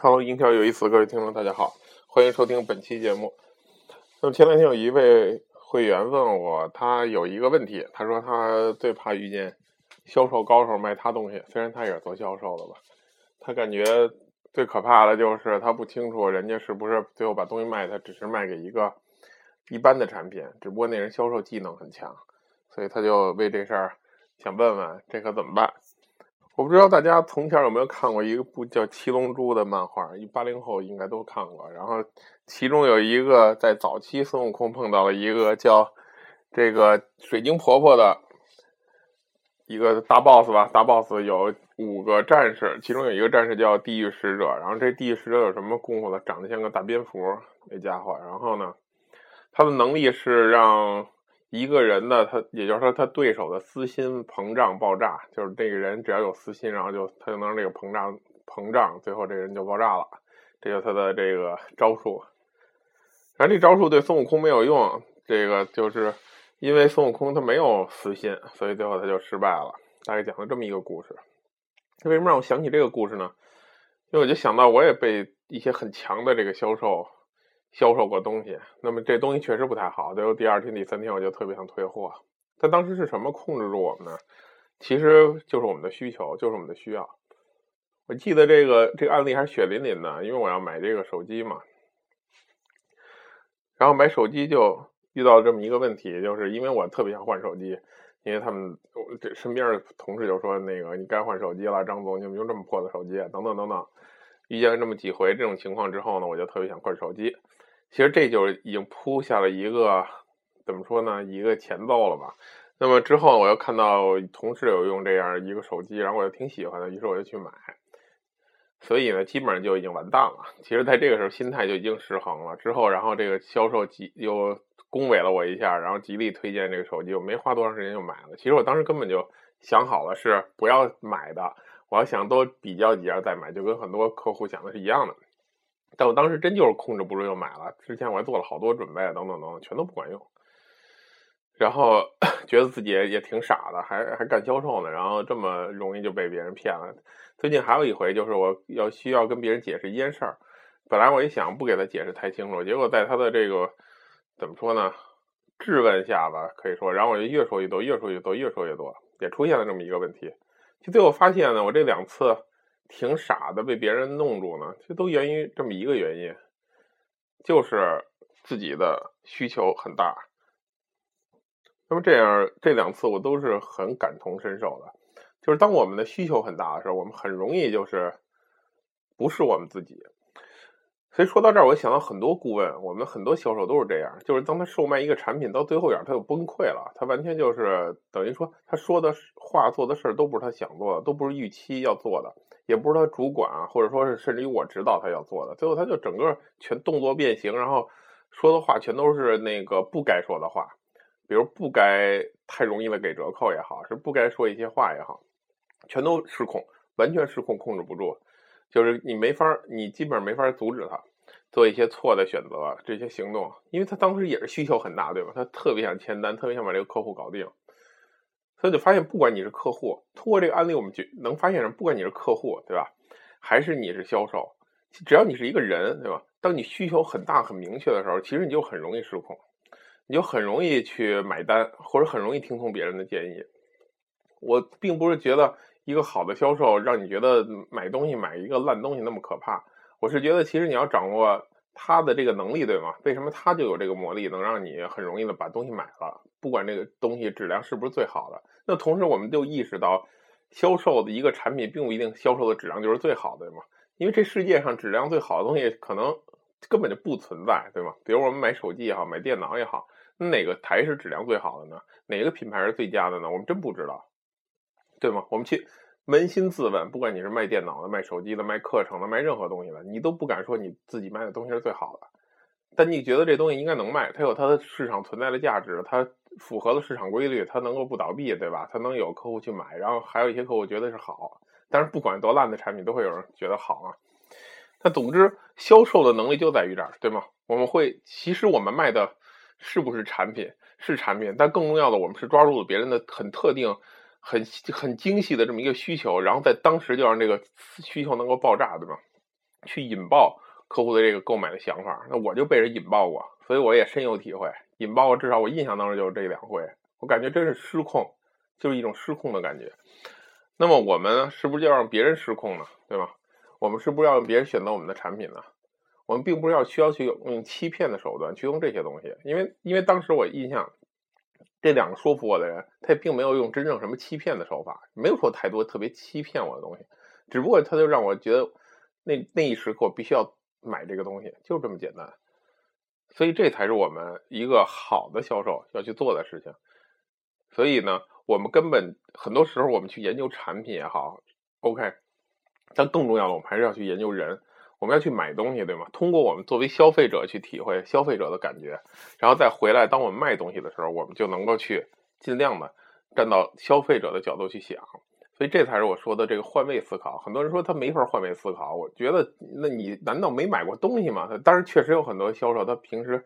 Hello，音调有意思，各位听众，大家好，欢迎收听本期节目。那么前两天有一位会员问我，他有一个问题，他说他最怕遇见销售高手卖他东西，虽然他也是做销售的吧，他感觉最可怕的就是他不清楚人家是不是最后把东西卖他只是卖给一个一般的产品，只不过那人销售技能很强，所以他就为这事儿想问问这可怎么办。我不知道大家从前有没有看过一个部叫《七龙珠》的漫画，一八零后应该都看过。然后其中有一个在早期孙悟空碰到了一个叫这个水晶婆婆的一个大 boss 吧，大 boss 有五个战士，其中有一个战士叫地狱使者。然后这地狱使者有什么功夫呢？长得像个大蝙蝠那家伙。然后呢，他的能力是让。一个人的他，也就是说他对手的私心膨胀爆炸，就是这个人只要有私心，然后就他就能这个膨胀膨胀，最后这个人就爆炸了。这就是他的这个招数。然后这招数对孙悟空没有用，这个就是因为孙悟空他没有私心，所以最后他就失败了。大概讲了这么一个故事。为什么让我想起这个故事呢？因为我就想到我也被一些很强的这个销售。销售过东西，那么这东西确实不太好。最后第二天、第三天，我就特别想退货。他当时是什么控制住我们呢？其实就是我们的需求，就是我们的需要。我记得这个这个案例还是血淋淋的，因为我要买这个手机嘛。然后买手机就遇到这么一个问题，就是因为我特别想换手机，因为他们这身边的同事就说：“那个你该换手机了，张总，你怎么用这么破的手机？”等等等等。遇见了这么几回这种情况之后呢，我就特别想换手机。其实这就已经铺下了一个怎么说呢，一个前奏了吧。那么之后我又看到同事有用这样一个手机，然后我就挺喜欢的，于是我就去买。所以呢，基本上就已经完蛋了。其实在这个时候心态就已经失衡了。之后，然后这个销售极又恭维了我一下，然后极力推荐这个手机，我没花多长时间就买了。其实我当时根本就想好了是不要买的，我要想多比较几家再买，就跟很多客户想的是一样的。但我当时真就是控制不住就买了，之前我还做了好多准备，等等等等，全都不管用。然后 觉得自己也也挺傻的，还还干销售呢，然后这么容易就被别人骗了。最近还有一回，就是我要需要跟别人解释一件事儿，本来我一想不给他解释太清楚，结果在他的这个怎么说呢，质问下吧，可以说，然后我就越说越多，越说越多，越说越多，也出现了这么一个问题。就最后发现呢，我这两次。挺傻的，被别人弄住呢，这都源于这么一个原因，就是自己的需求很大。那么这样这两次我都是很感同身受的，就是当我们的需求很大的时候，我们很容易就是不是我们自己。所以说到这儿，我想到很多顾问，我们很多销售都是这样，就是当他售卖一个产品到最后眼，他就崩溃了，他完全就是等于说他说的话、做的事都不是他想做的，都不是预期要做的。也不是他主管啊，或者说是甚至于我指导他要做的，最后他就整个全动作变形，然后说的话全都是那个不该说的话，比如不该太容易的给折扣也好，是不该说一些话也好，全都失控，完全失控，控制不住，就是你没法，你基本上没法阻止他做一些错的选择，这些行动，因为他当时也是需求很大，对吧？他特别想签单，特别想把这个客户搞定。所以就发现，不管你是客户，通过这个案例，我们就能发现什么？不管你是客户，对吧？还是你是销售，只要你是一个人，对吧？当你需求很大、很明确的时候，其实你就很容易失控，你就很容易去买单，或者很容易听从别人的建议。我并不是觉得一个好的销售让你觉得买东西买一个烂东西那么可怕，我是觉得其实你要掌握。他的这个能力对吗？为什么他就有这个魔力，能让你很容易的把东西买了？不管这个东西质量是不是最好的。那同时，我们就意识到，销售的一个产品并不一定销售的质量就是最好的，对吗？因为这世界上质量最好的东西可能根本就不存在，对吗？比如我们买手机也好，买电脑也好，哪个台是质量最好的呢？哪个品牌是最佳的呢？我们真不知道，对吗？我们去。扪心自问，不管你是卖电脑的、卖手机的、卖课程的、卖任何东西的，你都不敢说你自己卖的东西是最好的。但你觉得这东西应该能卖，它有它的市场存在的价值，它符合了市场规律，它能够不倒闭，对吧？它能有客户去买，然后还有一些客户觉得是好。但是不管多烂的产品，都会有人觉得好啊。那总之，销售的能力就在于这儿，对吗？我们会，其实我们卖的是不是产品？是产品，但更重要的，我们是抓住了别人的很特定。很很精细的这么一个需求，然后在当时就让这个需求能够爆炸，对吧？去引爆客户的这个购买的想法。那我就被人引爆过，所以我也深有体会。引爆过，至少我印象当中就是这两回，我感觉真是失控，就是一种失控的感觉。那么我们是不是就要让别人失控呢？对吧？我们是不是要让别人选择我们的产品呢？我们并不是要需要去用欺骗的手段去用这些东西，因为因为当时我印象，这两个说服我的人，他也并没有用真正什么欺骗的手法，没有说太多特别欺骗我的东西，只不过他就让我觉得那那一时刻我必须要买这个东西，就这么简单。所以这才是我们一个好的销售要去做的事情。所以呢，我们根本很多时候我们去研究产品也好，OK，但更重要的，我们还是要去研究人。我们要去买东西，对吗？通过我们作为消费者去体会消费者的感觉，然后再回来，当我们卖东西的时候，我们就能够去尽量的站到消费者的角度去想。所以这才是我说的这个换位思考。很多人说他没法换位思考，我觉得那你难道没买过东西吗？当然，确实有很多销售他平时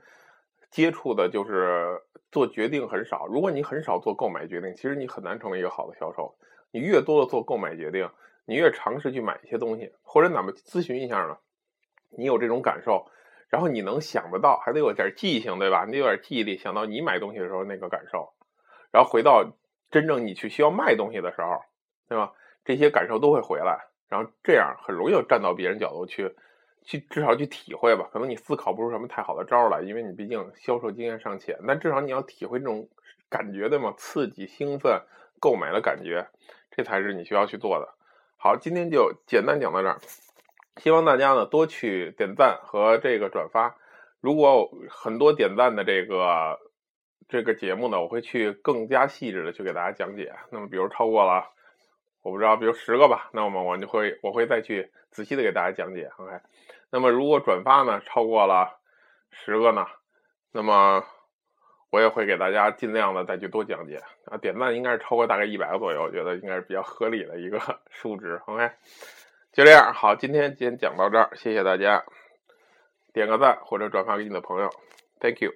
接触的就是做决定很少。如果你很少做购买决定，其实你很难成为一个好的销售。你越多的做购买决定，你越尝试去买一些东西，或者哪怕咨询一下呢？你有这种感受，然后你能想得到，还得有点记性，对吧？你得有点记忆力，想到你买东西的时候那个感受，然后回到真正你去需要卖东西的时候，对吧？这些感受都会回来，然后这样很容易站到别人角度去，去至少去体会吧。可能你思考不出什么太好的招来，因为你毕竟销售经验尚浅，但至少你要体会这种感觉，对吗？刺激、兴奋、购买的感觉，这才是你需要去做的。好，今天就简单讲到这儿。希望大家呢多去点赞和这个转发。如果很多点赞的这个这个节目呢，我会去更加细致的去给大家讲解。那么，比如超过了，我不知道，比如十个吧，那么我就会我会再去仔细的给大家讲解。OK。那么，如果转发呢超过了十个呢，那么我也会给大家尽量的再去多讲解。啊，点赞应该是超过大概一百个左右，我觉得应该是比较合理的一个 数值。OK。就这样，好，今天先讲到这儿，谢谢大家，点个赞或者转发给你的朋友，Thank you。